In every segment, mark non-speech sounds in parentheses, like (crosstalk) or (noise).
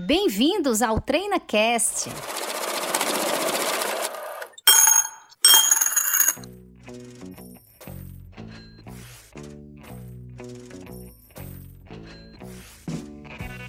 Bem-vindos ao TreinaCast.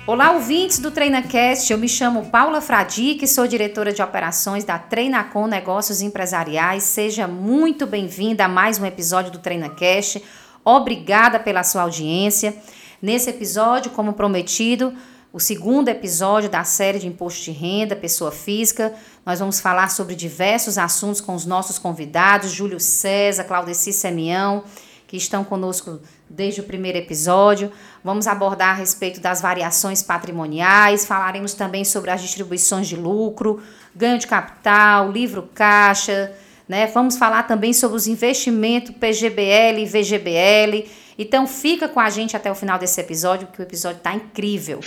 Olá, ouvintes do TreinaCast. Eu me chamo Paula Fradique, sou diretora de operações da Treinacom Negócios Empresariais. Seja muito bem-vinda a mais um episódio do TreinaCast. Obrigada pela sua audiência. Nesse episódio, como prometido, o segundo episódio da série de imposto de renda, pessoa física. Nós vamos falar sobre diversos assuntos com os nossos convidados, Júlio César, Claudeci Semião, que estão conosco desde o primeiro episódio. Vamos abordar a respeito das variações patrimoniais, falaremos também sobre as distribuições de lucro, ganho de capital, livro caixa, né? Vamos falar também sobre os investimentos PGBL e VGBL. Então fica com a gente até o final desse episódio, que o episódio está incrível.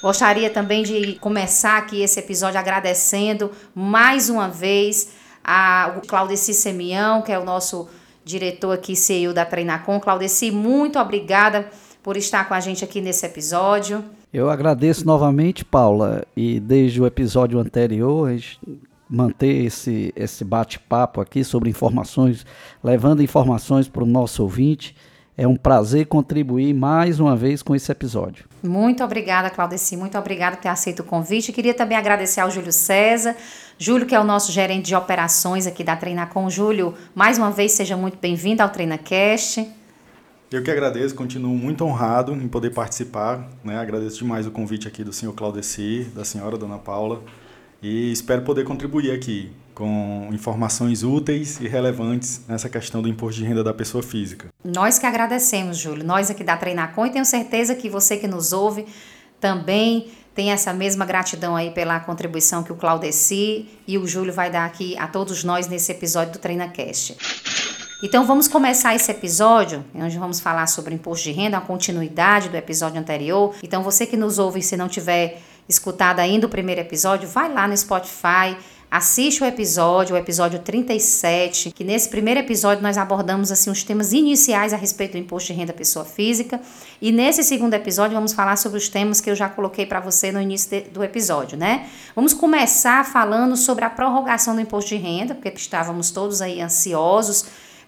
Gostaria também de começar aqui esse episódio agradecendo mais uma vez ao Claudeci Semião, que é o nosso diretor aqui, CEO da Treinacom. Claudeci, muito obrigada por estar com a gente aqui nesse episódio. Eu agradeço novamente, Paula, e desde o episódio anterior, manter esse, esse bate-papo aqui sobre informações, levando informações para o nosso ouvinte. É um prazer contribuir mais uma vez com esse episódio. Muito obrigada, Claudeci. Muito obrigada por ter aceito o convite. Queria também agradecer ao Júlio César. Júlio, que é o nosso gerente de operações aqui da Treinacom. Júlio, mais uma vez, seja muito bem-vindo ao TreinaCast. Eu que agradeço, continuo muito honrado em poder participar. Né? Agradeço demais o convite aqui do senhor Claudeci, da senhora Dona Paula, e espero poder contribuir aqui com informações úteis e relevantes nessa questão do imposto de renda da pessoa física. Nós que agradecemos, Júlio. Nós aqui da Treinacom e tenho certeza que você que nos ouve também tem essa mesma gratidão aí pela contribuição que o Claudeci e o Júlio vai dar aqui a todos nós nesse episódio do TreinaCast. Então vamos começar esse episódio, onde vamos falar sobre imposto de renda, a continuidade do episódio anterior. Então você que nos ouve, se não tiver escutado ainda o primeiro episódio, vai lá no Spotify, Assiste o episódio, o episódio 37, que nesse primeiro episódio nós abordamos assim os temas iniciais a respeito do imposto de renda pessoa física, e nesse segundo episódio vamos falar sobre os temas que eu já coloquei para você no início de, do episódio, né? Vamos começar falando sobre a prorrogação do imposto de renda, porque estávamos todos aí ansiosos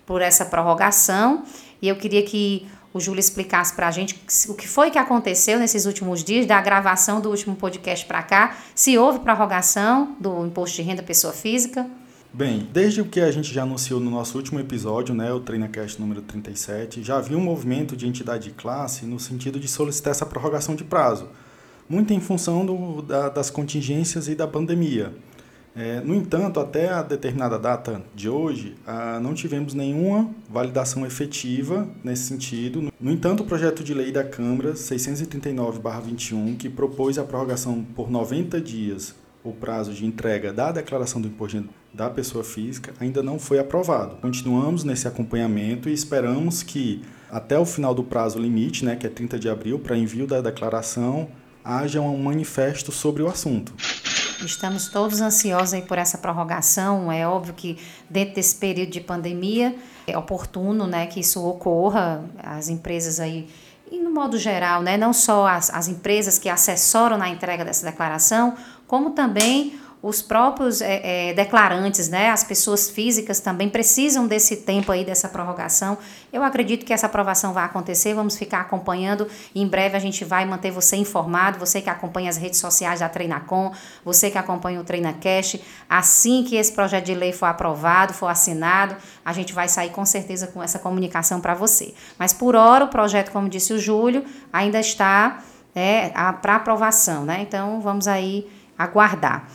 por essa prorrogação, e eu queria que o Júlio explicasse para a gente o que foi que aconteceu nesses últimos dias, da gravação do último podcast para cá, se houve prorrogação do imposto de renda pessoa física. Bem, desde o que a gente já anunciou no nosso último episódio, né, o TreinaCast número 37, já havia um movimento de entidade de classe no sentido de solicitar essa prorrogação de prazo, muito em função do, da, das contingências e da pandemia. É, no entanto, até a determinada data de hoje, ah, não tivemos nenhuma validação efetiva nesse sentido. No entanto, o projeto de lei da Câmara 639-21, que propôs a prorrogação por 90 dias o prazo de entrega da declaração do imposto da pessoa física, ainda não foi aprovado. Continuamos nesse acompanhamento e esperamos que até o final do prazo limite, né, que é 30 de abril, para envio da declaração, haja um manifesto sobre o assunto. Estamos todos ansiosos aí por essa prorrogação. É óbvio que dentro desse período de pandemia é oportuno, né, que isso ocorra. As empresas aí e no modo geral, né, não só as, as empresas que assessoram na entrega dessa declaração, como também os próprios é, é, declarantes, né, as pessoas físicas também precisam desse tempo aí, dessa prorrogação. Eu acredito que essa aprovação vai acontecer, vamos ficar acompanhando. Em breve a gente vai manter você informado, você que acompanha as redes sociais da Treinacom, você que acompanha o TreinaCast. Assim que esse projeto de lei for aprovado, for assinado, a gente vai sair com certeza com essa comunicação para você. Mas por hora o projeto, como disse o Júlio, ainda está né, para aprovação, né? Então vamos aí aguardar.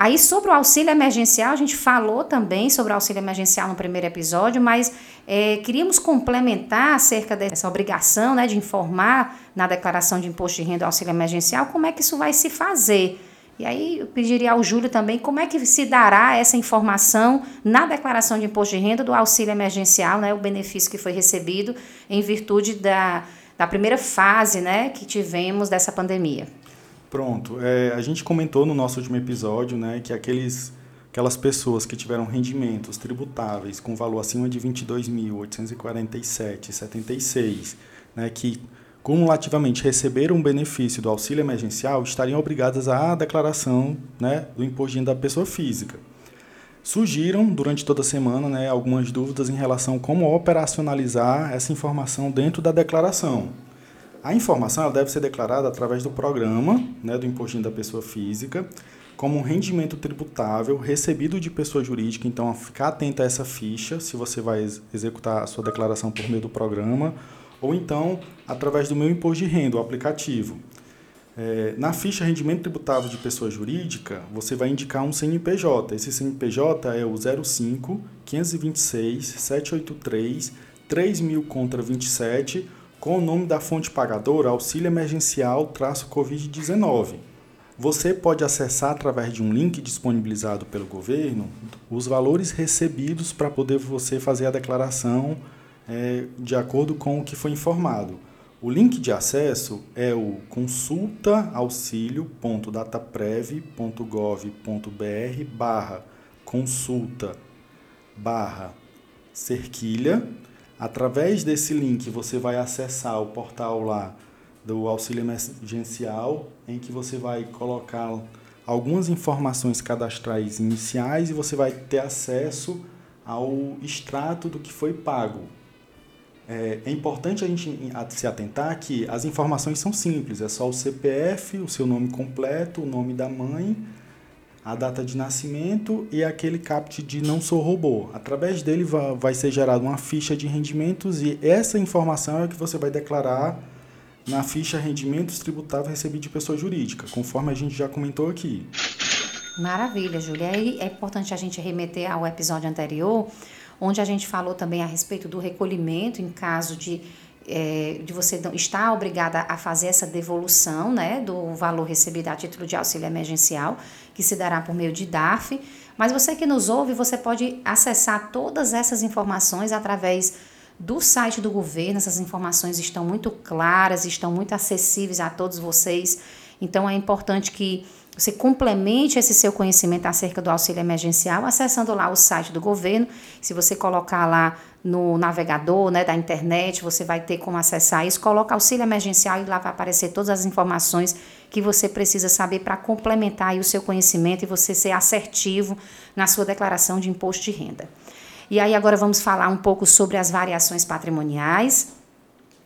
Aí, sobre o auxílio emergencial, a gente falou também sobre o auxílio emergencial no primeiro episódio, mas é, queríamos complementar acerca dessa obrigação né, de informar na declaração de imposto de renda do auxílio emergencial como é que isso vai se fazer. E aí eu pediria ao Júlio também como é que se dará essa informação na declaração de imposto de renda do auxílio emergencial, né, o benefício que foi recebido em virtude da, da primeira fase né, que tivemos dessa pandemia. Pronto. É, a gente comentou no nosso último episódio né, que aqueles, aquelas pessoas que tiveram rendimentos tributáveis com valor acima de R$ 22.847,76, né, que cumulativamente receberam um benefício do auxílio emergencial estariam obrigadas à declaração né, do imposto da pessoa física. Surgiram durante toda a semana né, algumas dúvidas em relação a como operacionalizar essa informação dentro da declaração. A informação deve ser declarada através do programa né, do imposto da pessoa física como um rendimento tributável recebido de pessoa jurídica. Então, ficar atento a essa ficha se você vai executar a sua declaração por meio do programa ou então através do meu imposto de renda, o aplicativo. É, na ficha rendimento tributável de pessoa jurídica, você vai indicar um CNPJ. Esse CNPJ é o 05 526 783 3000 contra 27 com o nome da fonte pagadora Auxílio Emergencial traço Covid-19. Você pode acessar através de um link disponibilizado pelo governo os valores recebidos para poder você fazer a declaração é, de acordo com o que foi informado. O link de acesso é o consultaauxilio.dataprev.gov.br barra consulta barra cerquilha. Através desse link você vai acessar o portal lá do auxílio emergencial, em que você vai colocar algumas informações cadastrais iniciais e você vai ter acesso ao extrato do que foi pago. É, é importante a gente se atentar que as informações são simples, é só o CPF, o seu nome completo, o nome da mãe, a data de nascimento e aquele CAPT de não sou robô. Através dele vai ser gerada uma ficha de rendimentos e essa informação é que você vai declarar na ficha rendimentos tributáveis recebidos de pessoa jurídica, conforme a gente já comentou aqui. Maravilha, Júlia. E é importante a gente remeter ao episódio anterior, onde a gente falou também a respeito do recolhimento em caso de, é, de você estar obrigada a fazer essa devolução né, do valor recebido a título de auxílio emergencial, que se dará por meio de DARF. Mas você que nos ouve, você pode acessar todas essas informações através do site do governo. Essas informações estão muito claras, estão muito acessíveis a todos vocês. Então é importante que você complemente esse seu conhecimento acerca do auxílio emergencial acessando lá o site do governo. Se você colocar lá no navegador né, da internet, você vai ter como acessar isso. Coloca auxílio emergencial e lá vai aparecer todas as informações que você precisa saber para complementar o seu conhecimento e você ser assertivo na sua declaração de imposto de renda. E aí agora vamos falar um pouco sobre as variações patrimoniais.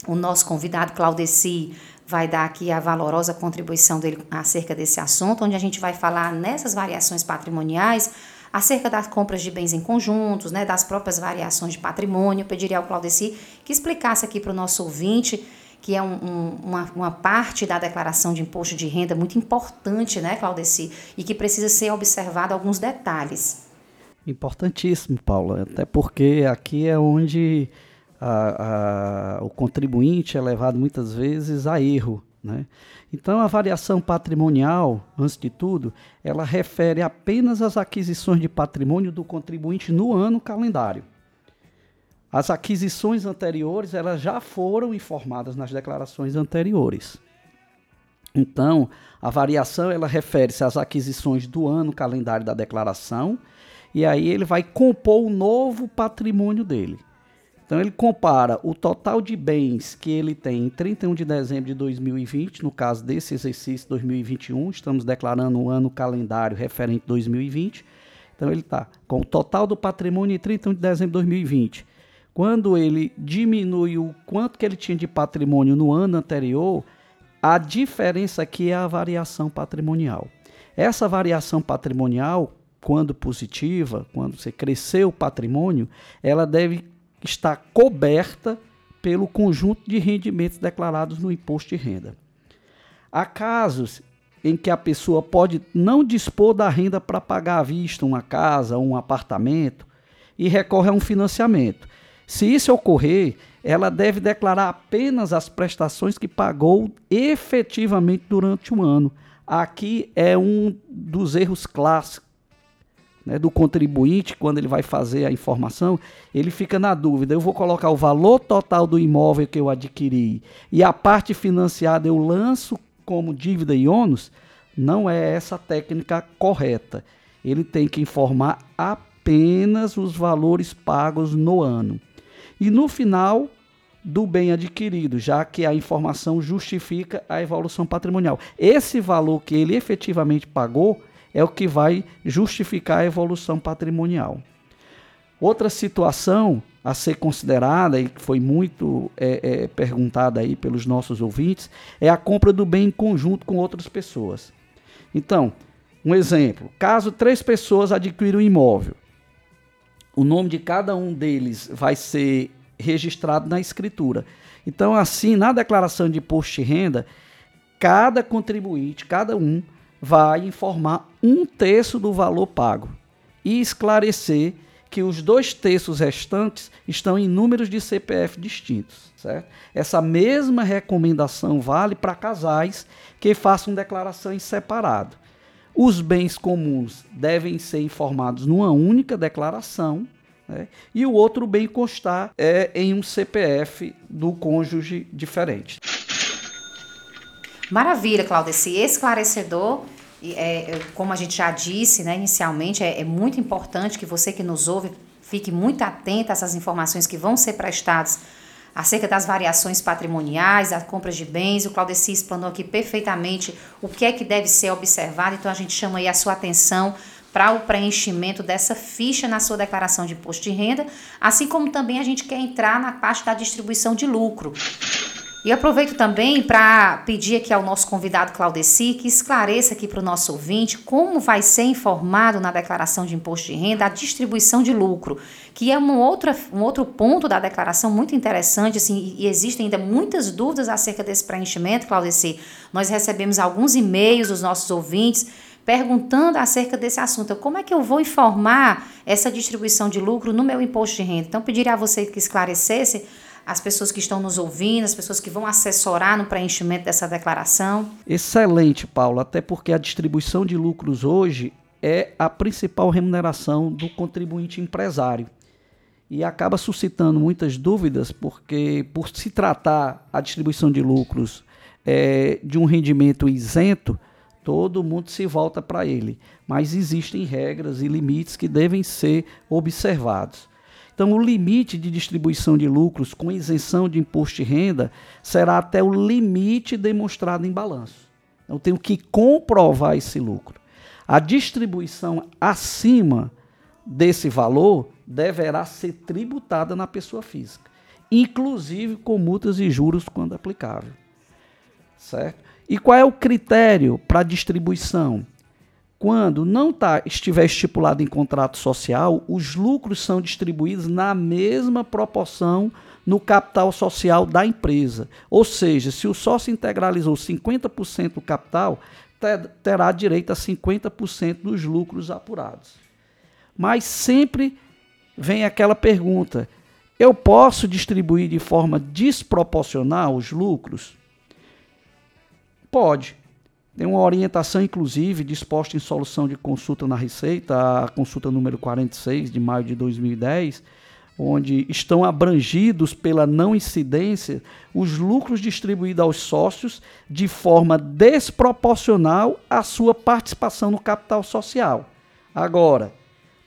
O nosso convidado Claudeci vai dar aqui a valorosa contribuição dele acerca desse assunto, onde a gente vai falar nessas variações patrimoniais acerca das compras de bens em conjuntos, né, das próprias variações de patrimônio. Eu pediria ao Claudeci que explicasse aqui para o nosso ouvinte que é um, um, uma, uma, parte da declaração de imposto de renda muito importante, né, Claudeci, e que precisa ser observado alguns detalhes. Importantíssimo, Paula, até porque aqui é onde a, a, o contribuinte é levado muitas vezes a erro. Né? Então, a variação patrimonial, antes de tudo, ela refere apenas às aquisições de patrimônio do contribuinte no ano calendário. As aquisições anteriores elas já foram informadas nas declarações anteriores. Então, a variação ela refere-se às aquisições do ano calendário da declaração e aí ele vai compor o novo patrimônio dele. Então ele compara o total de bens que ele tem em 31 de dezembro de 2020, no caso desse exercício 2021, estamos declarando um ano calendário referente 2020. Então ele está com o total do patrimônio em 31 de dezembro de 2020. Quando ele diminui o quanto que ele tinha de patrimônio no ano anterior, a diferença aqui é a variação patrimonial. Essa variação patrimonial quando positiva, quando você cresceu o patrimônio, ela deve estar coberta pelo conjunto de rendimentos declarados no imposto de renda. Há casos em que a pessoa pode não dispor da renda para pagar à vista uma casa ou um apartamento e recorre a um financiamento. Se isso ocorrer, ela deve declarar apenas as prestações que pagou efetivamente durante o ano. Aqui é um dos erros clássicos né, do contribuinte, quando ele vai fazer a informação, ele fica na dúvida: eu vou colocar o valor total do imóvel que eu adquiri e a parte financiada eu lanço como dívida e ônus? Não é essa a técnica correta. Ele tem que informar apenas os valores pagos no ano. E no final, do bem adquirido, já que a informação justifica a evolução patrimonial. Esse valor que ele efetivamente pagou é o que vai justificar a evolução patrimonial. Outra situação a ser considerada e que foi muito é, é, perguntada aí pelos nossos ouvintes é a compra do bem em conjunto com outras pessoas. Então, um exemplo: caso três pessoas adquiram um imóvel, o nome de cada um deles vai ser registrado na escritura. Então, assim, na declaração de imposto de renda, cada contribuinte, cada um, vai informar um terço do valor pago e esclarecer que os dois terços restantes estão em números de CPF distintos. Certo? Essa mesma recomendação vale para casais que façam declaração em separado. Os bens comuns devem ser informados numa única declaração né? e o outro bem constar é em um CPF do cônjuge diferente. Maravilha, Claudeci, esclarecedor. É, como a gente já disse né, inicialmente, é, é muito importante que você que nos ouve fique muito atento a essas informações que vão ser prestadas acerca das variações patrimoniais, das compras de bens. O Claudeci explanou aqui perfeitamente o que é que deve ser observado, então a gente chama aí a sua atenção para o preenchimento dessa ficha na sua declaração de imposto de renda, assim como também a gente quer entrar na parte da distribuição de lucro. E aproveito também para pedir aqui ao nosso convidado Claudeci que esclareça aqui para o nosso ouvinte como vai ser informado na declaração de imposto de renda a distribuição de lucro, que é uma outra, um outro ponto da declaração muito interessante, assim, e existem ainda muitas dúvidas acerca desse preenchimento, Claudeci. Nós recebemos alguns e-mails dos nossos ouvintes perguntando acerca desse assunto. Como é que eu vou informar essa distribuição de lucro no meu imposto de renda? Então, pediria a você que esclarecesse as pessoas que estão nos ouvindo, as pessoas que vão assessorar no preenchimento dessa declaração? Excelente, Paulo, até porque a distribuição de lucros hoje é a principal remuneração do contribuinte empresário. E acaba suscitando muitas dúvidas, porque por se tratar a distribuição de lucros é, de um rendimento isento, todo mundo se volta para ele. Mas existem regras e limites que devem ser observados. Então, o limite de distribuição de lucros com isenção de imposto de renda será até o limite demonstrado em balanço. Eu tenho que comprovar esse lucro. A distribuição acima desse valor deverá ser tributada na pessoa física, inclusive com multas e juros quando aplicável. Certo? E qual é o critério para distribuição? Quando não tá, estiver estipulado em contrato social, os lucros são distribuídos na mesma proporção no capital social da empresa. Ou seja, se o sócio integralizou 50% do capital, terá direito a 50% dos lucros apurados. Mas sempre vem aquela pergunta: eu posso distribuir de forma desproporcional os lucros? Pode. Tem uma orientação, inclusive, disposta em solução de consulta na Receita, a consulta número 46 de maio de 2010, onde estão abrangidos pela não incidência os lucros distribuídos aos sócios de forma desproporcional à sua participação no capital social. Agora,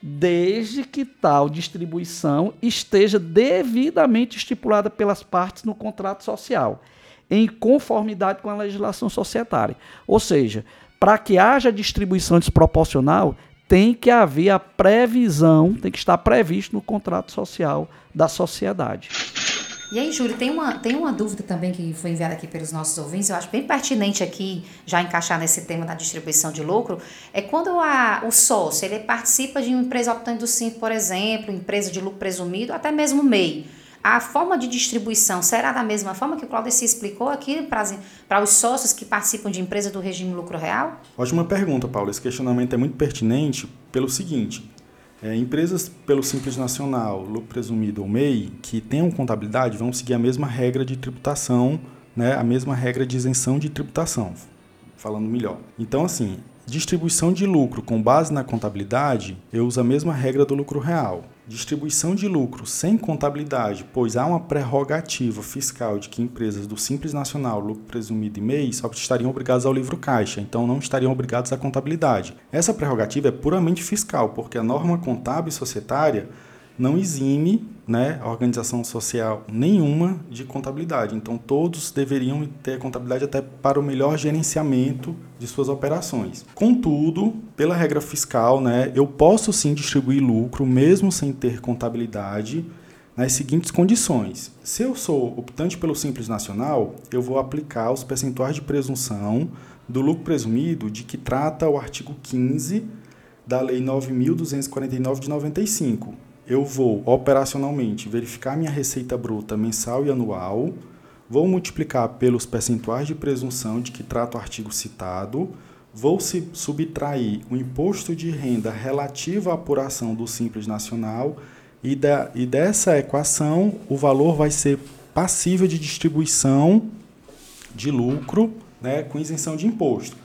desde que tal distribuição esteja devidamente estipulada pelas partes no contrato social em conformidade com a legislação societária. Ou seja, para que haja distribuição desproporcional, tem que haver a previsão, tem que estar previsto no contrato social da sociedade. E aí, Júlio, tem uma, tem uma dúvida também que foi enviada aqui pelos nossos ouvintes, eu acho bem pertinente aqui, já encaixar nesse tema da distribuição de lucro, é quando a, o sócio ele participa de uma empresa optante do SINF, por exemplo, empresa de lucro presumido, até mesmo MEI a forma de distribuição será da mesma forma que o Claudio se explicou aqui para os sócios que participam de empresa do regime lucro real? Ótima pergunta, Paulo. Esse questionamento é muito pertinente pelo seguinte. É, empresas pelo Simples Nacional, lucro presumido ou MEI, que tenham contabilidade, vão seguir a mesma regra de tributação, né, a mesma regra de isenção de tributação, falando melhor. Então, assim, distribuição de lucro com base na contabilidade, eu uso a mesma regra do lucro real distribuição de lucro sem contabilidade, pois há uma prerrogativa fiscal de que empresas do Simples Nacional, lucro presumido e MEI, só estariam obrigadas ao livro caixa, então não estariam obrigados à contabilidade. Essa prerrogativa é puramente fiscal, porque a norma contábil societária não exime né, a organização social nenhuma de contabilidade. Então, todos deveriam ter contabilidade até para o melhor gerenciamento de suas operações. Contudo, pela regra fiscal, né, eu posso sim distribuir lucro mesmo sem ter contabilidade nas seguintes condições. Se eu sou optante pelo Simples Nacional, eu vou aplicar os percentuais de presunção do lucro presumido de que trata o artigo 15 da Lei 9.249 de 95. Eu vou operacionalmente verificar minha receita bruta mensal e anual, vou multiplicar pelos percentuais de presunção de que trata o artigo citado, vou subtrair o imposto de renda relativo à apuração do Simples Nacional. E, da, e dessa equação o valor vai ser passível de distribuição de lucro né, com isenção de imposto.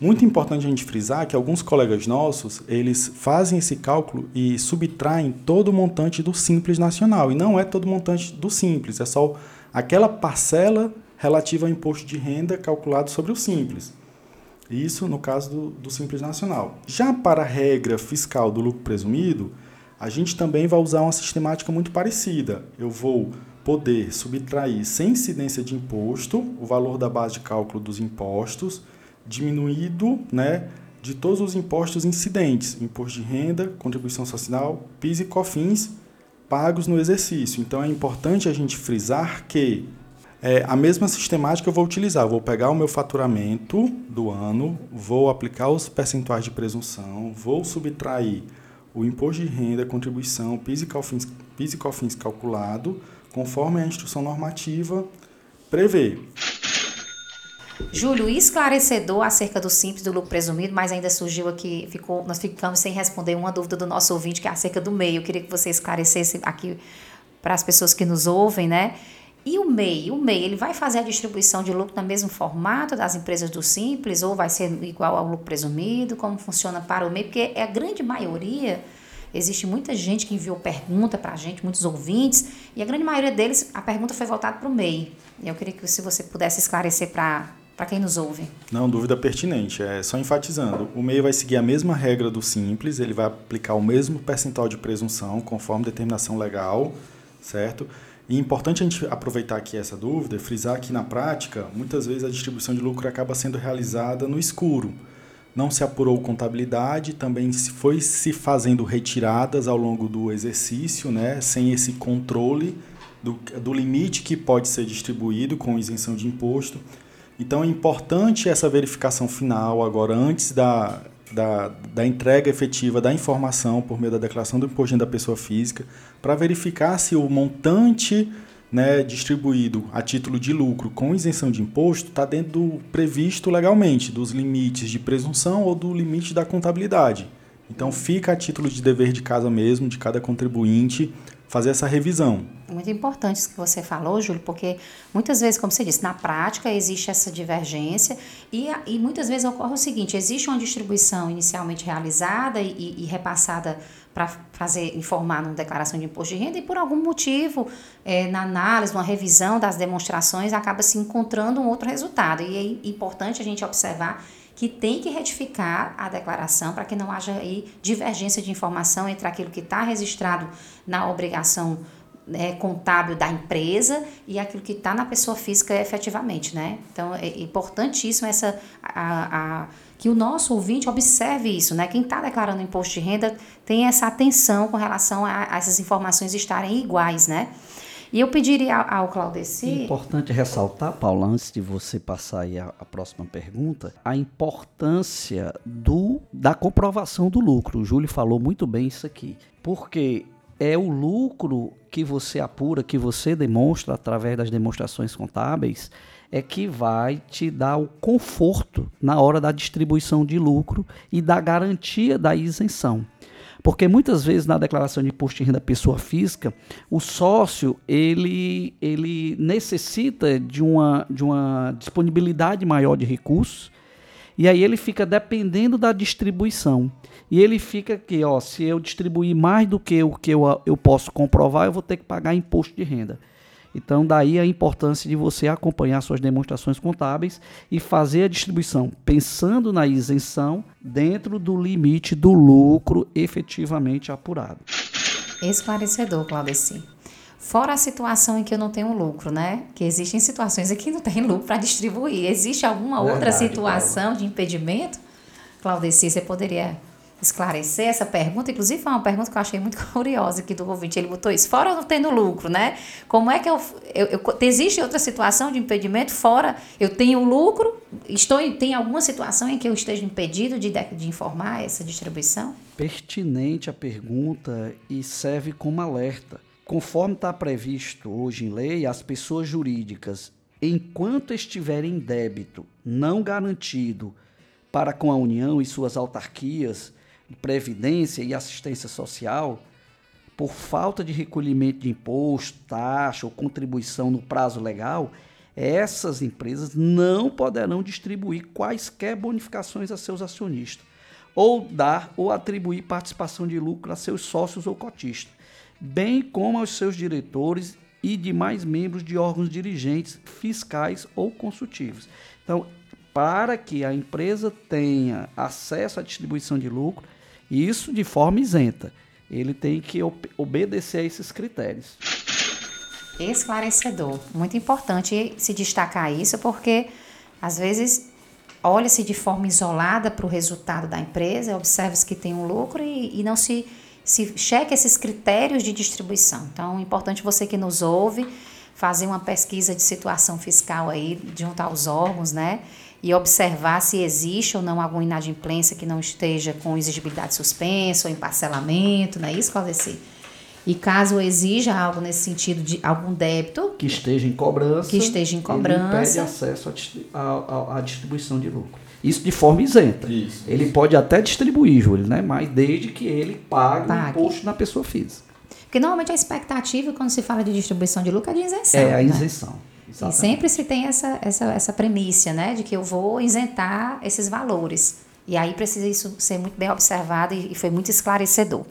Muito importante a gente frisar que alguns colegas nossos, eles fazem esse cálculo e subtraem todo o montante do Simples Nacional. E não é todo o montante do Simples, é só aquela parcela relativa ao imposto de renda calculado sobre o Simples. Isso no caso do, do Simples Nacional. Já para a regra fiscal do lucro presumido, a gente também vai usar uma sistemática muito parecida. Eu vou poder subtrair sem incidência de imposto o valor da base de cálculo dos impostos, diminuído né, de todos os impostos incidentes, imposto de renda, contribuição social, PIS e COFINS, pagos no exercício. Então é importante a gente frisar que é, a mesma sistemática eu vou utilizar. Eu vou pegar o meu faturamento do ano, vou aplicar os percentuais de presunção, vou subtrair o imposto de renda, contribuição, PIS e COFINS, PIS e COFINS calculado, conforme a instrução normativa prevê. Júlio, esclarecedor acerca do simples do lucro presumido, mas ainda surgiu aqui, ficou, nós ficamos sem responder uma dúvida do nosso ouvinte, que é acerca do MEI. Eu queria que você esclarecesse aqui para as pessoas que nos ouvem, né? E o MEI? O MEI, ele vai fazer a distribuição de lucro no mesmo formato das empresas do Simples ou vai ser igual ao lucro presumido? Como funciona para o MEI? Porque é a grande maioria, existe muita gente que enviou pergunta para a gente, muitos ouvintes, e a grande maioria deles, a pergunta foi voltada para o MEI. Eu queria que se você pudesse esclarecer para para quem nos ouve. Não, dúvida pertinente. É só enfatizando. O MEI vai seguir a mesma regra do Simples, ele vai aplicar o mesmo percentual de presunção conforme determinação legal, certo? E é importante a gente aproveitar aqui essa dúvida e frisar que na prática, muitas vezes a distribuição de lucro acaba sendo realizada no escuro. Não se apurou contabilidade, também foi se fazendo retiradas ao longo do exercício, né, sem esse controle do, do limite que pode ser distribuído com isenção de imposto. Então é importante essa verificação final agora, antes da, da, da entrega efetiva da informação por meio da declaração do imposto da pessoa física, para verificar se o montante né, distribuído a título de lucro com isenção de imposto está dentro do previsto legalmente, dos limites de presunção ou do limite da contabilidade. Então fica a título de dever de casa mesmo, de cada contribuinte, fazer essa revisão. Muito importante isso que você falou, Júlio, porque muitas vezes, como você disse, na prática existe essa divergência e, e muitas vezes ocorre o seguinte: existe uma distribuição inicialmente realizada e, e repassada para fazer informar numa declaração de imposto de renda e por algum motivo é, na análise, numa revisão das demonstrações acaba se encontrando um outro resultado e é importante a gente observar que tem que retificar a declaração para que não haja aí divergência de informação entre aquilo que está registrado na obrigação né, contábil da empresa e aquilo que está na pessoa física efetivamente, né? Então é importantíssimo essa a, a, que o nosso ouvinte observe isso, né? Quem está declarando imposto de renda tem essa atenção com relação a, a essas informações estarem iguais, né? E eu pediria ao Claudeci. Importante ressaltar, Paula, antes de você passar aí a, a, próxima pergunta, a importância do, da comprovação do lucro. O Júlio falou muito bem isso aqui. Porque é o lucro que você apura, que você demonstra através das demonstrações contábeis, é que vai te dar o conforto na hora da distribuição de lucro e da garantia da isenção. Porque muitas vezes na declaração de imposto de renda pessoa física, o sócio ele, ele necessita de uma, de uma disponibilidade maior de recursos e aí ele fica dependendo da distribuição. E ele fica aqui, ó, se eu distribuir mais do que o que eu, eu posso comprovar, eu vou ter que pagar imposto de renda. Então, daí a importância de você acompanhar suas demonstrações contábeis e fazer a distribuição pensando na isenção dentro do limite do lucro efetivamente apurado. Esclarecedor, Claudeci. Fora a situação em que eu não tenho lucro, né? Que existem situações em que não tem lucro para distribuir. Existe alguma Verdade, outra situação Paula. de impedimento? Claudeci, você poderia esclarecer essa pergunta. Inclusive, foi uma pergunta que eu achei muito (laughs) curiosa aqui do ouvinte. Ele botou isso, fora não tendo lucro, né? Como é que eu, eu, eu Existe outra situação de impedimento, fora eu tenho lucro, estou tem alguma situação em que eu esteja impedido de, de informar essa distribuição? Pertinente a pergunta e serve como alerta. Conforme está previsto hoje em lei, as pessoas jurídicas, enquanto estiverem em débito não garantido para com a União e suas autarquias, previdência e assistência social, por falta de recolhimento de imposto, taxa ou contribuição no prazo legal, essas empresas não poderão distribuir quaisquer bonificações a seus acionistas, ou dar ou atribuir participação de lucro a seus sócios ou cotistas, bem como aos seus diretores e demais membros de órgãos dirigentes, fiscais ou consultivos. Então, para que a empresa tenha acesso à distribuição de lucro, isso de forma isenta. Ele tem que obedecer a esses critérios. Esclarecedor. Muito importante se destacar isso, porque às vezes olha-se de forma isolada para o resultado da empresa, observa-se que tem um lucro e, e não se, se checa esses critérios de distribuição. Então, é importante você que nos ouve fazer uma pesquisa de situação fiscal aí junto aos órgãos, né? E observar se existe ou não alguma inadimplência que não esteja com exigibilidade suspensa ou em parcelamento, não é isso, Claudeci? E caso exija algo nesse sentido de algum débito que esteja em cobrança, que esteja em cobrança, ele impede acesso à distribuição de lucro. Isso de forma isenta. Isso, ele isso. pode até distribuir, Júlio, né? mas desde que ele pague, pague. o imposto na pessoa física. Porque normalmente a expectativa quando se fala de distribuição de lucro é de isenção. É a né? Exatamente. E sempre se tem essa, essa, essa premissa, né, de que eu vou isentar esses valores. E aí precisa isso ser muito bem observado e, e foi muito esclarecedor.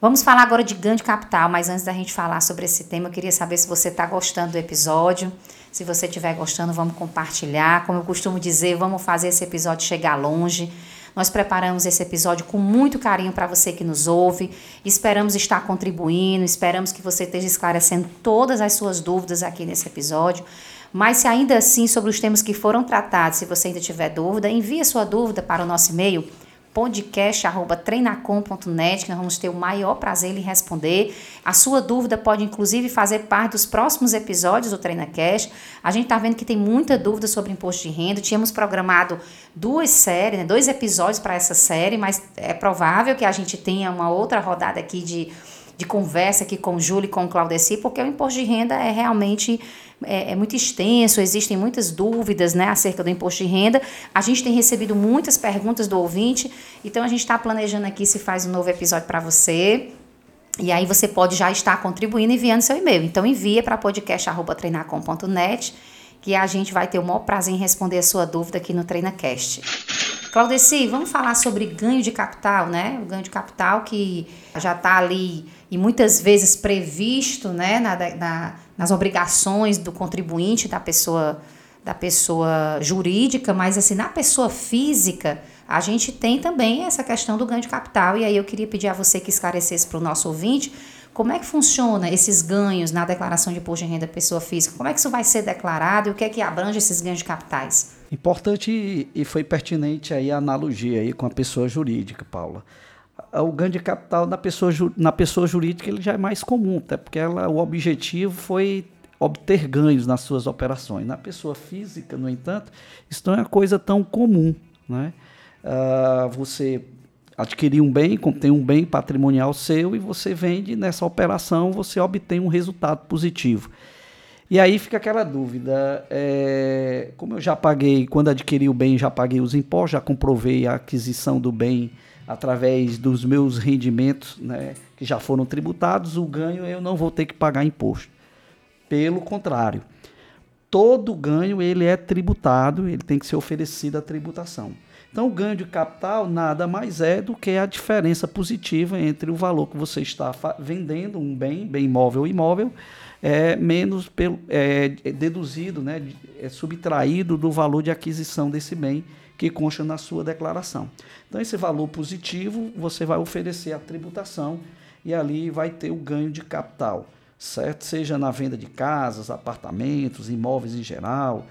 Vamos falar agora de ganho de capital, mas antes da gente falar sobre esse tema, eu queria saber se você está gostando do episódio. Se você estiver gostando, vamos compartilhar. Como eu costumo dizer, vamos fazer esse episódio chegar longe. Nós preparamos esse episódio com muito carinho para você que nos ouve. Esperamos estar contribuindo, esperamos que você esteja esclarecendo todas as suas dúvidas aqui nesse episódio. Mas se ainda assim sobre os temas que foram tratados, se você ainda tiver dúvida, envie sua dúvida para o nosso e-mail podcast@treinacom.net, que nós vamos ter o maior prazer em responder. A sua dúvida pode inclusive fazer parte dos próximos episódios do TreinaCast. A gente está vendo que tem muita dúvida sobre imposto de renda. Tínhamos programado duas séries, né, dois episódios para essa série, mas é provável que a gente tenha uma outra rodada aqui de de conversa aqui com o Júlio e com o Claudeci, porque o imposto de renda é realmente é, é, muito extenso, existem muitas dúvidas né, acerca do imposto de renda. A gente tem recebido muitas perguntas do ouvinte, então a gente está planejando aqui se faz um novo episódio para você. E aí você pode já estar contribuindo enviando seu e-mail. Então envia para podcast.treinacom.net que a gente vai ter o maior prazer em responder a sua dúvida aqui no TreinaCast. Claudeci, vamos falar sobre ganho de capital, né? O ganho de capital que já está ali e muitas vezes previsto né, na, na, nas obrigações do contribuinte, da pessoa, da pessoa jurídica, mas assim, na pessoa física, a gente tem também essa questão do ganho de capital. E aí eu queria pedir a você que esclarecesse para o nosso ouvinte como é que funciona esses ganhos na declaração de imposto de renda da pessoa física? Como é que isso vai ser declarado e o que é que abrange esses ganhos de capitais? Importante e foi pertinente aí a analogia aí com a pessoa jurídica, Paula o ganho de capital na pessoa, na pessoa jurídica ele já é mais comum, até porque ela, o objetivo foi obter ganhos nas suas operações. Na pessoa física, no entanto, isso não é uma coisa tão comum. Né? Uh, você adquirir um bem, tem um bem patrimonial seu e você vende nessa operação, você obtém um resultado positivo. E aí fica aquela dúvida, é, como eu já paguei, quando adquiri o bem, já paguei os impostos, já comprovei a aquisição do bem através dos meus rendimentos né, que já foram tributados, o ganho eu não vou ter que pagar imposto. Pelo contrário, todo ganho ele é tributado, ele tem que ser oferecido à tributação. Então, o ganho de capital nada mais é do que a diferença positiva entre o valor que você está vendendo, um bem, bem imóvel ou imóvel, é, menos pelo, é, é deduzido, né, é subtraído do valor de aquisição desse bem que consta na sua declaração. Então, esse valor positivo você vai oferecer à tributação e ali vai ter o ganho de capital, certo? Seja na venda de casas, apartamentos, imóveis em geral,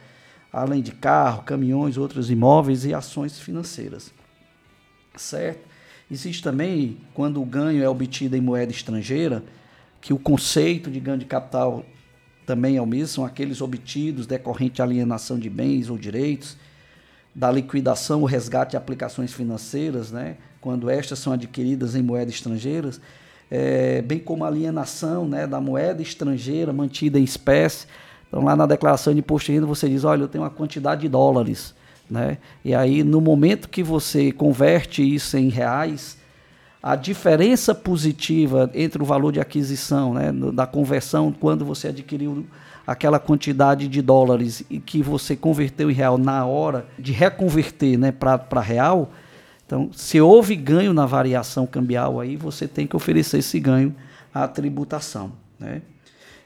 além de carro, caminhões, outros imóveis e ações financeiras, certo? Existe também, quando o ganho é obtido em moeda estrangeira, que o conceito de ganho de capital também é o mesmo, são aqueles obtidos decorrente de alienação de bens ou direitos, da liquidação, o resgate de aplicações financeiras, né, quando estas são adquiridas em moedas estrangeiras, é, bem como a alienação né, da moeda estrangeira mantida em espécie. Então, lá na declaração de imposto de renda, você diz: olha, eu tenho uma quantidade de dólares. Né? E aí, no momento que você converte isso em reais, a diferença positiva entre o valor de aquisição, né, da conversão, quando você adquiriu aquela quantidade de dólares e que você converteu em real na hora de reconverter né, para real, então, se houve ganho na variação cambial aí, você tem que oferecer esse ganho à tributação. Né?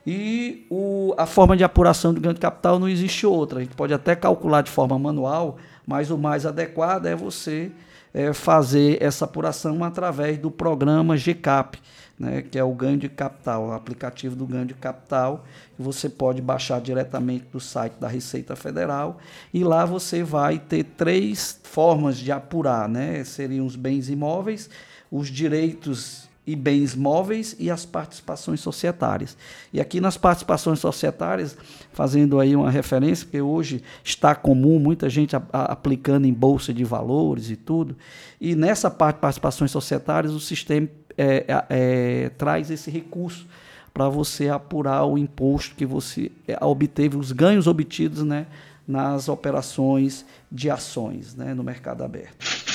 E o, a forma de apuração do ganho de capital não existe outra. A gente pode até calcular de forma manual, mas o mais adequado é você é, fazer essa apuração através do programa GCAP, né, que é o ganho de capital, o aplicativo do ganho de capital, que você pode baixar diretamente do site da Receita Federal e lá você vai ter três formas de apurar, né? Seriam os bens imóveis, os direitos e bens móveis e as participações societárias. E aqui nas participações societárias, fazendo aí uma referência, porque hoje está comum muita gente a, a, aplicando em bolsa de valores e tudo, e nessa parte de participações societárias o sistema é, é, é traz esse recurso para você apurar o imposto que você é, obteve, os ganhos obtidos né, nas operações de ações né, no mercado aberto.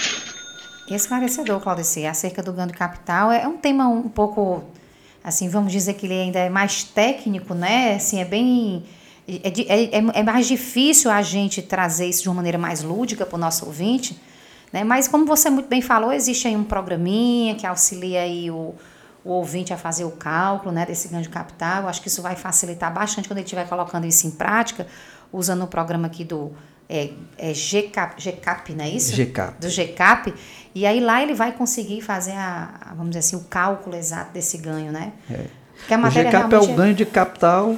Esclarecedor, Claudice, acerca do ganho de capital. É um tema um pouco, assim, vamos dizer que ele ainda é mais técnico, né? Assim, é bem... É, é, é, é mais difícil a gente trazer isso de uma maneira mais lúdica para o nosso ouvinte, né? Mas como você muito bem falou, existe aí um programinha que auxilia aí o, o ouvinte a fazer o cálculo né, desse ganho de capital. Acho que isso vai facilitar bastante quando ele estiver colocando isso em prática, usando o programa aqui do é, é GCAP, GCAP, não é isso? GCAP. Do GCAP. E aí lá ele vai conseguir fazer, a, vamos dizer assim, o cálculo exato desse ganho, né? É. Porque a matéria o GCAP é o ganho de capital,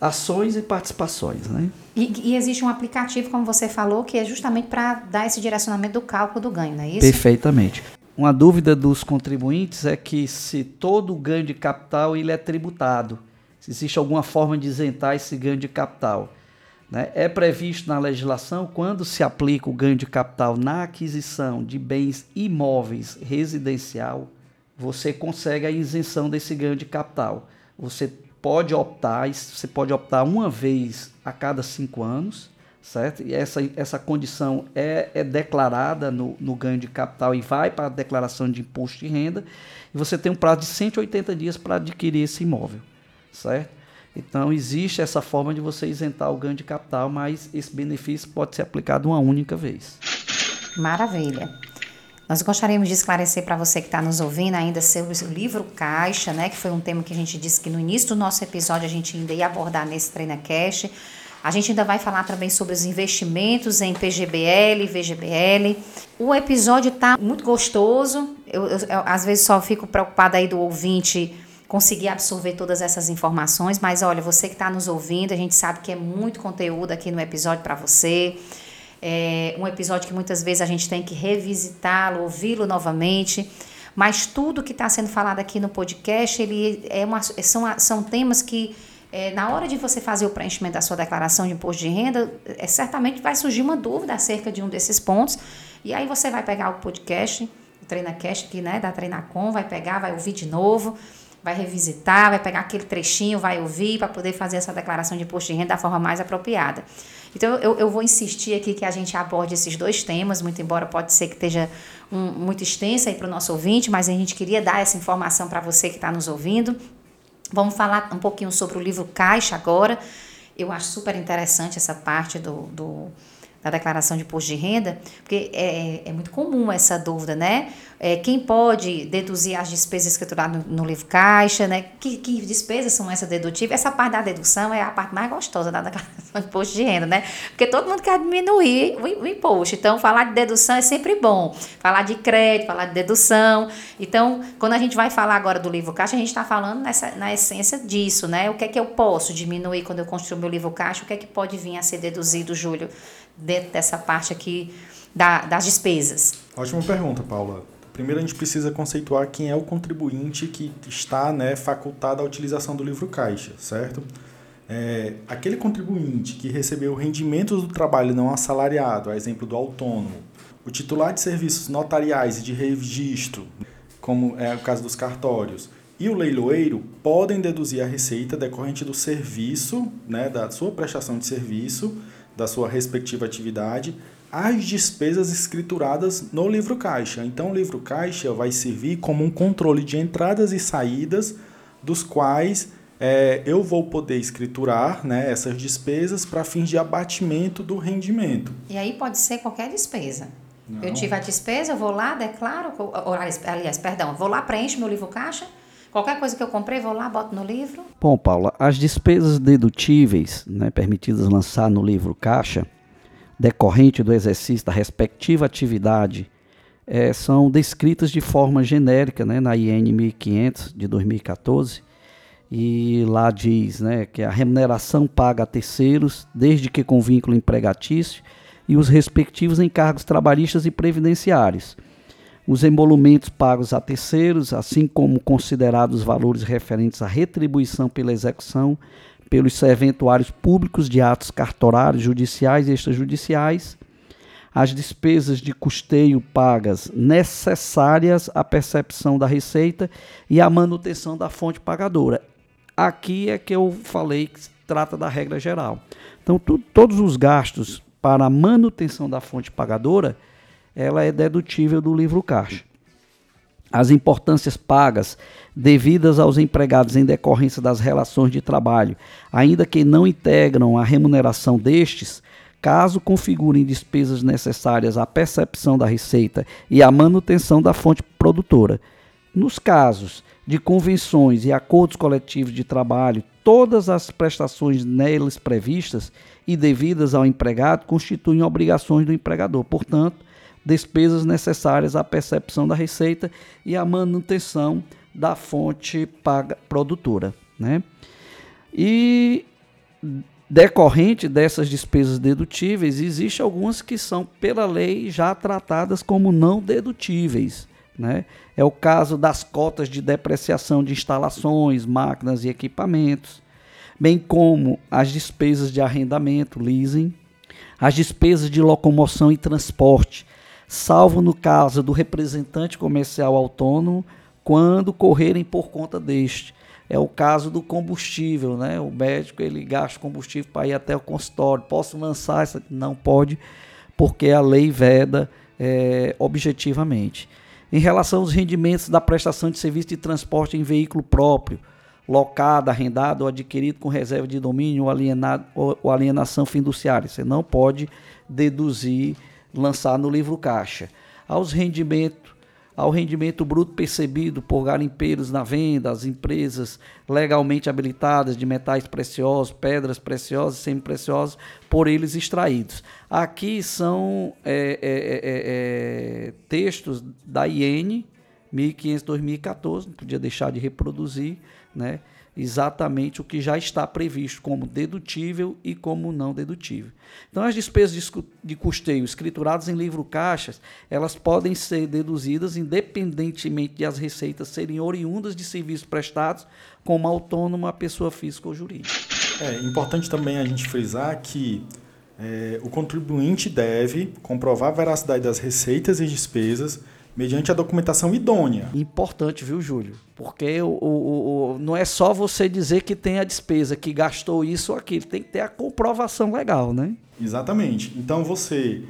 ações e participações, né? E, e, existe um aplicativo, como você falou, que é justamente para dar esse direcionamento do cálculo do ganho, não é isso? Perfeitamente. Uma dúvida dos contribuintes é que se todo o ganho de capital ele é tributado, se existe alguma forma de isentar esse ganho de capital. Né? É previsto na legislação quando se aplica o ganho de capital na aquisição de bens imóveis residencial, você consegue a isenção desse ganho de capital. Você pode optar, você pode optar uma vez a cada cinco anos, certo? E essa, essa condição é, é declarada no, no ganho de capital e vai para a declaração de imposto de renda. E você tem um prazo de 180 dias para adquirir esse imóvel, certo? Então, existe essa forma de você isentar o ganho de capital, mas esse benefício pode ser aplicado uma única vez. Maravilha. Nós gostaríamos de esclarecer para você que está nos ouvindo ainda sobre o livro Caixa, né, que foi um tema que a gente disse que no início do nosso episódio a gente ainda ia abordar nesse TreinaCast. A gente ainda vai falar também sobre os investimentos em PGBL, VGBL. O episódio está muito gostoso. Eu, eu, eu, às vezes só fico preocupada aí do ouvinte conseguir absorver todas essas informações, mas olha, você que está nos ouvindo, a gente sabe que é muito conteúdo aqui no episódio para você. É um episódio que muitas vezes a gente tem que revisitá-lo, ouvi-lo novamente. Mas tudo que está sendo falado aqui no podcast, ele é uma, são, são temas que, é, na hora de você fazer o preenchimento da sua declaração de imposto de renda, é, certamente vai surgir uma dúvida acerca de um desses pontos. E aí você vai pegar o podcast, o TreinaCast, que né, da Treinacom, vai pegar, vai ouvir de novo vai revisitar, vai pegar aquele trechinho, vai ouvir para poder fazer essa declaração de imposto de renda da forma mais apropriada. Então, eu, eu vou insistir aqui que a gente aborde esses dois temas, muito embora pode ser que esteja um, muito extensa para o nosso ouvinte, mas a gente queria dar essa informação para você que está nos ouvindo. Vamos falar um pouquinho sobre o livro Caixa agora. Eu acho super interessante essa parte do, do da declaração de imposto de renda, porque é, é muito comum essa dúvida, né? É, quem pode deduzir as despesas escrituradas no, no, livro caixa, né? Que, que despesas são essas dedutíveis? Essa parte da dedução é a parte mais gostosa da (laughs) declaração de imposto de renda, né? Porque todo mundo quer diminuir o, o imposto. Então, falar de dedução é sempre bom. Falar de crédito, falar de dedução. Então, quando a gente vai falar agora do livro caixa, a gente está falando nessa, na essência disso, né? O que é que eu posso diminuir quando eu construo meu livro caixa? O que é que pode vir a ser deduzido, Júlio, dentro dessa parte aqui da, das despesas? Ótima pergunta, Paula. Primeiro a gente precisa conceituar quem é o contribuinte que está né, facultado à utilização do livro caixa, certo? É, aquele contribuinte que recebeu rendimentos do trabalho não assalariado, a exemplo do autônomo, o titular de serviços notariais e de registro, como é o caso dos cartórios, e o leiloeiro podem deduzir a receita decorrente do serviço, né, da sua prestação de serviço, da sua respectiva atividade, as despesas escrituradas no livro caixa. Então, o livro caixa vai servir como um controle de entradas e saídas, dos quais é, eu vou poder escriturar né, essas despesas para fins de abatimento do rendimento. E aí pode ser qualquer despesa. Não. Eu tive a despesa, eu vou lá, declaro, aliás, perdão, vou lá, preencho meu livro caixa, Qualquer coisa que eu comprei, vou lá, boto no livro. Bom, Paula, as despesas dedutíveis, né, permitidas lançar no livro caixa, decorrente do exercício da respectiva atividade é, são descritas de forma genérica né, na IN 1500 de 2014 e lá diz né, que a remuneração paga a terceiros desde que com vínculo empregatício e os respectivos encargos trabalhistas e previdenciários. Os emolumentos pagos a terceiros, assim como considerados valores referentes à retribuição pela execução pelos serventuários públicos de atos cartorários, judiciais e extrajudiciais, as despesas de custeio pagas necessárias à percepção da receita e à manutenção da fonte pagadora. Aqui é que eu falei que se trata da regra geral. Então, tu, todos os gastos para a manutenção da fonte pagadora, ela é dedutível do livro caixa as importâncias pagas devidas aos empregados em decorrência das relações de trabalho, ainda que não integram a remuneração destes, caso configurem despesas necessárias à percepção da receita e à manutenção da fonte produtora. Nos casos de convenções e acordos coletivos de trabalho, todas as prestações neles previstas e devidas ao empregado constituem obrigações do empregador. Portanto, despesas necessárias à percepção da receita e à manutenção da fonte paga produtora. Né? E decorrente dessas despesas dedutíveis, existem algumas que são, pela lei, já tratadas como não dedutíveis. Né? É o caso das cotas de depreciação de instalações, máquinas e equipamentos, bem como as despesas de arrendamento, leasing, as despesas de locomoção e transporte, salvo no caso do representante comercial autônomo, quando correrem por conta deste. É o caso do combustível, né? O médico ele gasta combustível para ir até o consultório. Posso lançar essa? Não pode, porque a lei veda é, objetivamente. Em relação aos rendimentos da prestação de serviço de transporte em veículo próprio, locado, arrendado ou adquirido com reserva de domínio ou, alienado, ou alienação fiduciária, você não pode deduzir lançar no livro caixa. Aos rendimento, ao rendimento bruto percebido por garimpeiros na venda, as empresas legalmente habilitadas de metais preciosos, pedras preciosas, semi-preciosas, por eles extraídos. Aqui são é, é, é, é, é textos da IN 1500-2014, não podia deixar de reproduzir, né? Exatamente o que já está previsto como dedutível e como não dedutível. Então, as despesas de custeio escrituradas em livro caixas, elas podem ser deduzidas independentemente de as receitas serem oriundas de serviços prestados como autônomo a pessoa física ou jurídica. É importante também a gente frisar que é, o contribuinte deve comprovar a veracidade das receitas e despesas mediante a documentação idônea. Importante, viu, Júlio? Porque o, o, o, não é só você dizer que tem a despesa, que gastou isso ou aquilo, tem que ter a comprovação legal, né? Exatamente. Então você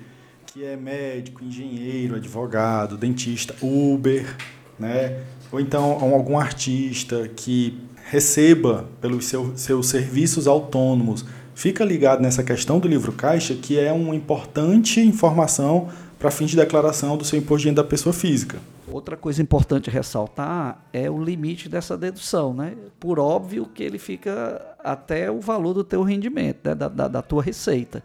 que é médico, engenheiro, advogado, dentista, Uber, né? Ou então algum artista que receba pelos seu, seus serviços autônomos fica ligado nessa questão do livro caixa, que é uma importante informação para fins de declaração do seu imposto de renda da pessoa física. Outra coisa importante ressaltar é o limite dessa dedução, né? Por óbvio que ele fica até o valor do teu rendimento, né? da, da, da tua receita.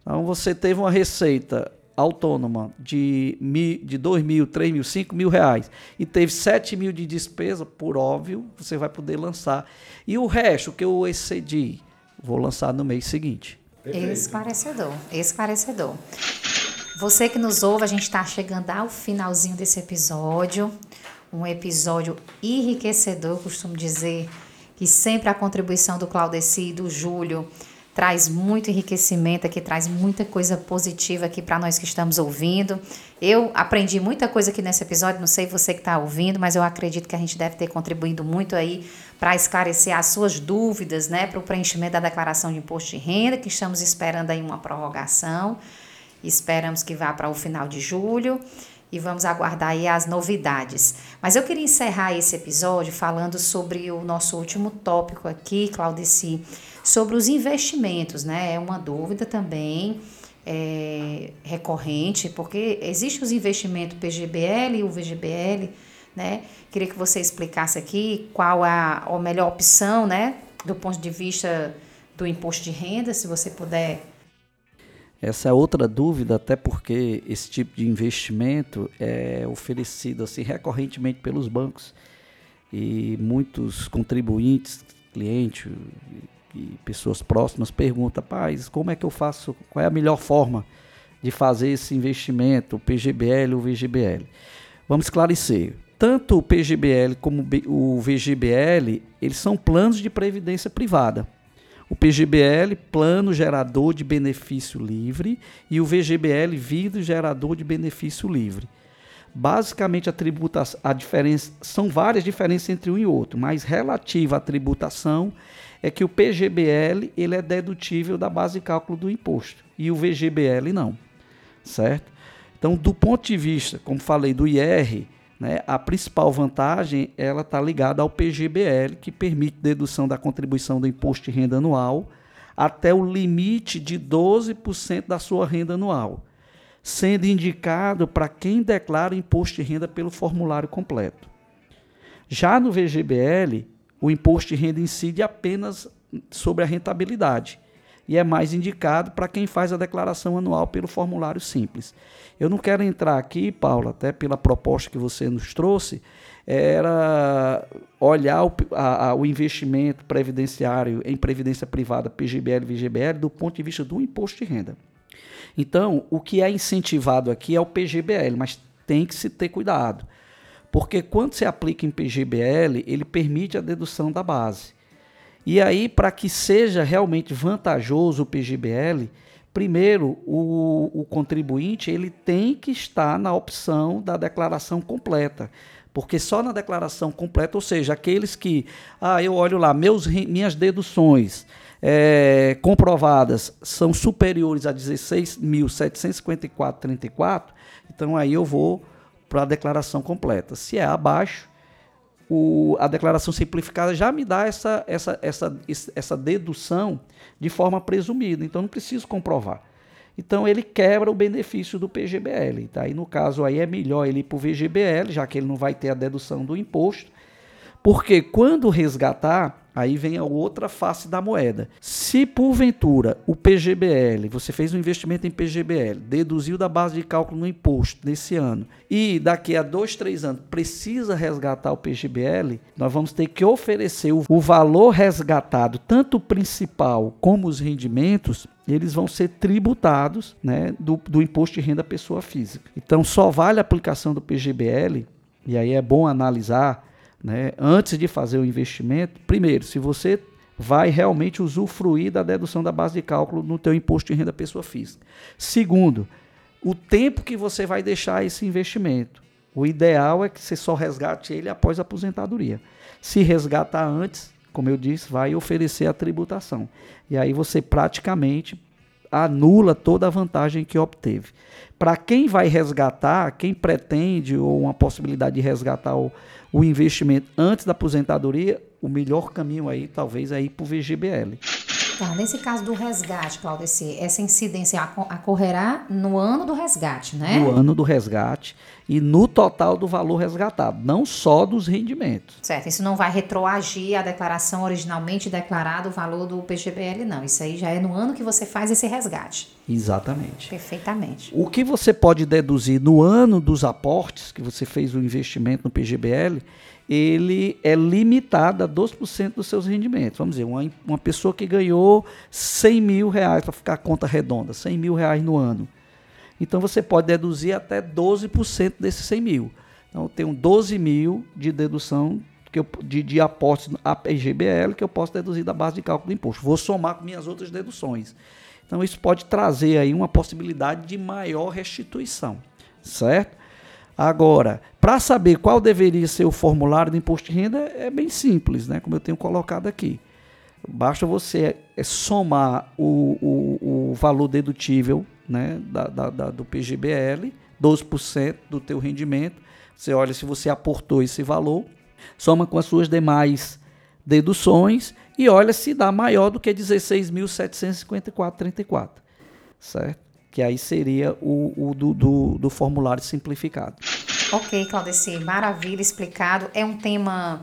Então você teve uma receita autônoma de, mil, de 2 mil, 3 mil, 5 mil reais e teve 7 mil de despesa, por óbvio, você vai poder lançar. E o resto que eu excedi, vou lançar no mês seguinte. Perfeito. Esclarecedor, esclarecedor. Você que nos ouve, a gente está chegando ao finalzinho desse episódio. Um episódio enriquecedor, costumo dizer que sempre a contribuição do Claudeci e do Júlio traz muito enriquecimento aqui, traz muita coisa positiva aqui para nós que estamos ouvindo. Eu aprendi muita coisa aqui nesse episódio, não sei você que está ouvindo, mas eu acredito que a gente deve ter contribuído muito aí para esclarecer as suas dúvidas, né, para o preenchimento da declaração de imposto de renda, que estamos esperando aí uma prorrogação. Esperamos que vá para o final de julho e vamos aguardar aí as novidades. Mas eu queria encerrar esse episódio falando sobre o nosso último tópico aqui, Claudeci, sobre os investimentos, né? É uma dúvida também é, recorrente, porque existe os investimentos PGBL e o VGBL, né? Queria que você explicasse aqui qual a, a melhor opção, né? Do ponto de vista do imposto de renda, se você puder essa é outra dúvida, até porque esse tipo de investimento é oferecido assim recorrentemente pelos bancos e muitos contribuintes, clientes e pessoas próximas perguntam, paz, como é que eu faço, qual é a melhor forma de fazer esse investimento, o PGBL ou o VGBL? Vamos esclarecer. Tanto o PGBL como o VGBL, eles são planos de previdência privada. O PGBL, plano gerador de benefício livre, e o VGBL, vidro gerador de benefício livre. Basicamente, a tributação, a diferença, são várias diferenças entre um e outro, mas relativa à tributação é que o PGBL ele é dedutível da base de cálculo do imposto e o VGBL não, certo? Então, do ponto de vista, como falei, do IR, né? A principal vantagem ela está ligada ao PGBL, que permite dedução da contribuição do imposto de renda anual até o limite de 12% da sua renda anual, sendo indicado para quem declara imposto de renda pelo formulário completo. Já no VGBL, o imposto de renda incide apenas sobre a rentabilidade e é mais indicado para quem faz a declaração anual pelo formulário simples. Eu não quero entrar aqui, Paula, até pela proposta que você nos trouxe, era olhar o, a, a, o investimento previdenciário em previdência privada, PGBL e VGBL, do ponto de vista do imposto de renda. Então, o que é incentivado aqui é o PGBL, mas tem que se ter cuidado. Porque quando se aplica em PGBL, ele permite a dedução da base. E aí, para que seja realmente vantajoso o PGBL, primeiro o, o contribuinte ele tem que estar na opção da declaração completa. Porque só na declaração completa, ou seja, aqueles que, ah, eu olho lá, meus, minhas deduções é, comprovadas são superiores a 16.754,34, então aí eu vou para a declaração completa. Se é abaixo, o, a declaração simplificada já me dá essa, essa, essa, essa dedução de forma presumida, então não preciso comprovar. Então ele quebra o benefício do PGBL. Tá? E no caso aí é melhor ele ir para o VGBL, já que ele não vai ter a dedução do imposto, porque quando resgatar, Aí vem a outra face da moeda. Se porventura o PGBL, você fez um investimento em PGBL, deduziu da base de cálculo no imposto nesse ano, e daqui a dois, três anos precisa resgatar o PGBL, nós vamos ter que oferecer o, valor resgatado, tanto o principal como os rendimentos, eles vão ser tributados né, do, do imposto de renda pessoa física. Então só vale a aplicação do PGBL, e aí é bom analisar né, antes de fazer o investimento, primeiro, se você vai realmente usufruir da dedução da base de cálculo no teu imposto de renda pessoa física. Segundo, o tempo que você vai deixar esse investimento. O ideal é que você só resgate ele após a aposentadoria. Se resgatar antes, como eu disse, vai oferecer a tributação. E aí você praticamente anula toda a vantagem que obteve. Para quem vai resgatar, quem pretende ou uma possibilidade de resgatar o, o investimento antes da aposentadoria, o melhor caminho aí talvez é ir para o VGBL. Tá, nesse caso do resgate, Claudeci, essa incidência ocorrerá no ano do resgate, né? No ano do resgate e no total do valor resgatado, não só dos rendimentos. Certo, isso não vai retroagir a declaração originalmente declarada, o valor do PGBL, não. Isso aí já é no ano que você faz esse resgate. Exatamente. Perfeitamente. O que você pode deduzir no ano dos aportes, que você fez o investimento no PGBL, ele é limitado a 2% dos seus rendimentos. Vamos dizer, uma, uma pessoa que ganhou 100 mil reais, para ficar a conta redonda, 100 mil reais no ano. Então você pode deduzir até 12% desses 100 mil. Então eu tenho 12 mil de dedução que eu, de, de aportes a PGBL que eu posso deduzir da base de cálculo do imposto. Vou somar com minhas outras deduções. Então isso pode trazer aí uma possibilidade de maior restituição, certo? Agora, para saber qual deveria ser o formulário do imposto de renda, é bem simples, né? como eu tenho colocado aqui. Basta você é, somar o, o, o valor dedutível né, da, da, da, do PGBL, 12% do teu rendimento. Você olha se você aportou esse valor, soma com as suas demais deduções e olha se dá maior do que 16.754,34, certo? Que aí seria o, o do, do, do, formulário simplificado. Ok, Claudeci, maravilha, explicado. É um tema,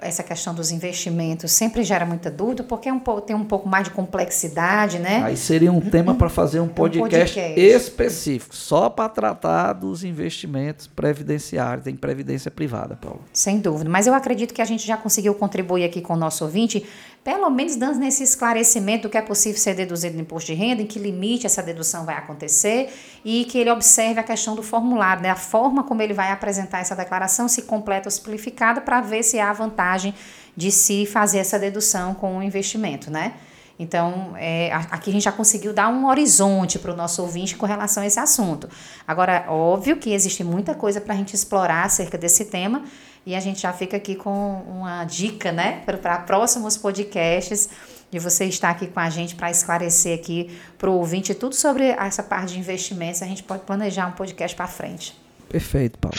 essa questão dos investimentos sempre gera muita dúvida, porque é um, tem um pouco mais de complexidade, né? Aí seria um tema para fazer um podcast, um podcast, específico, só para tratar dos investimentos previdenciários, em previdência privada, Paulo. Sem dúvida, mas eu acredito que a gente já conseguiu contribuir aqui com o nosso ouvinte pelo menos dando nesse esclarecimento do que é possível ser deduzido no imposto de renda, em que limite essa dedução vai acontecer e que ele observe a questão do formulário, né, a forma como ele vai apresentar essa declaração, se completa ou simplificada, para ver se há vantagem de se fazer essa dedução com o investimento, né? Então, é, aqui a gente já conseguiu dar um horizonte para o nosso ouvinte com relação a esse assunto. Agora, óbvio que existe muita coisa para a gente explorar acerca desse tema, e a gente já fica aqui com uma dica, né, para próximos podcasts, de você estar aqui com a gente para esclarecer aqui para o ouvinte tudo sobre essa parte de investimentos. A gente pode planejar um podcast para frente. Perfeito, Paulo.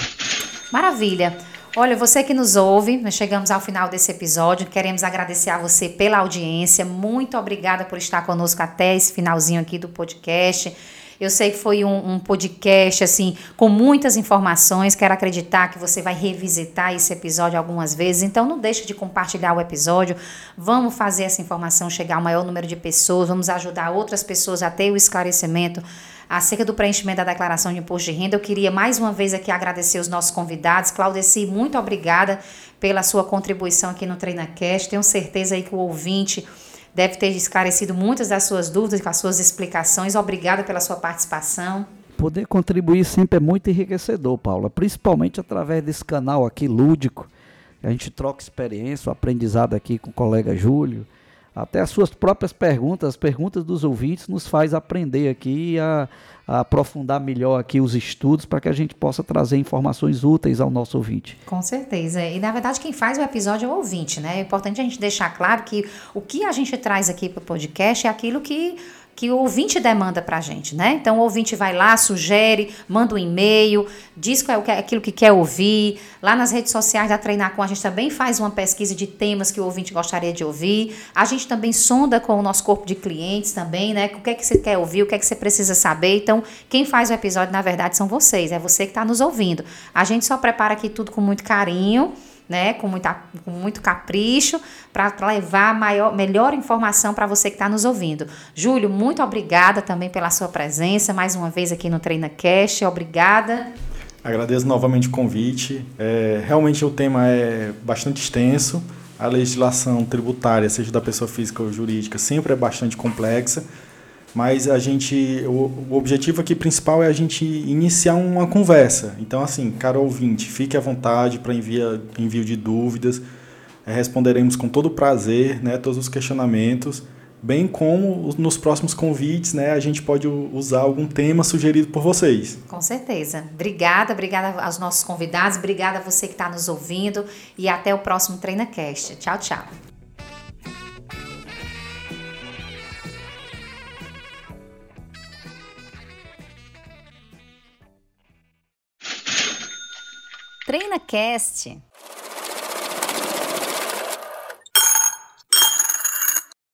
Maravilha. Olha, você que nos ouve, nós chegamos ao final desse episódio. Queremos agradecer a você pela audiência. Muito obrigada por estar conosco até esse finalzinho aqui do podcast. Eu sei que foi um, um, podcast assim com muitas informações. Quero acreditar que você vai revisitar esse episódio algumas vezes. Então não deixe de compartilhar o episódio. Vamos fazer essa informação chegar ao maior número de pessoas. Vamos ajudar outras pessoas a ter o esclarecimento acerca do preenchimento da declaração de imposto de renda. Eu queria mais uma vez aqui agradecer os nossos convidados. Claudeci, muito obrigada pela sua contribuição aqui no TreinaCast. Tenho certeza aí que o ouvinte deve ter esclarecido muitas das suas dúvidas com as suas explicações. Obrigada pela sua participação. Poder contribuir sempre é muito enriquecedor, Paula, principalmente através desse canal aqui lúdico. A gente troca experiência, o aprendizado aqui com o colega Júlio. Até as suas próprias perguntas, as perguntas dos ouvintes, nos faz aprender aqui a, a aprofundar melhor aqui os estudos para que a gente possa trazer informações úteis ao nosso ouvinte. Com certeza. E na verdade quem faz o episódio é o ouvinte, né? É importante a gente deixar claro que o que a gente traz aqui para o podcast é aquilo que que o ouvinte demanda para a gente, né? Então o ouvinte vai lá, sugere, manda um e-mail, diz qual é aquilo que quer ouvir. Lá nas redes sociais da Treinar com a gente também faz uma pesquisa de temas que o ouvinte gostaria de ouvir. A gente também sonda com o nosso corpo de clientes também, né? O que é que você quer ouvir, o que é que você precisa saber. Então, quem faz o episódio, na verdade, são vocês, é você que está nos ouvindo. A gente só prepara aqui tudo com muito carinho né, com, muita, com muito capricho, para levar maior, melhor informação para você que está nos ouvindo. Júlio, muito obrigada também pela sua presença, mais uma vez aqui no Treina Cash, obrigada. Agradeço novamente o convite. É, realmente o tema é bastante extenso. A legislação tributária, seja da pessoa física ou jurídica, sempre é bastante complexa mas a gente o, o, objetivo aqui principal é a gente iniciar uma conversa. Então assim, cara ouvinte, fique à vontade para envia envio de dúvidas, é, responderemos com todo prazer, né, todos os questionamentos, bem como nos próximos convites, né, a gente pode usar algum tema sugerido por vocês. Com certeza. Obrigada, obrigada aos nossos convidados, obrigada a você que está nos ouvindo e até o próximo TreinaCast. Tchau, tchau. TreinaCast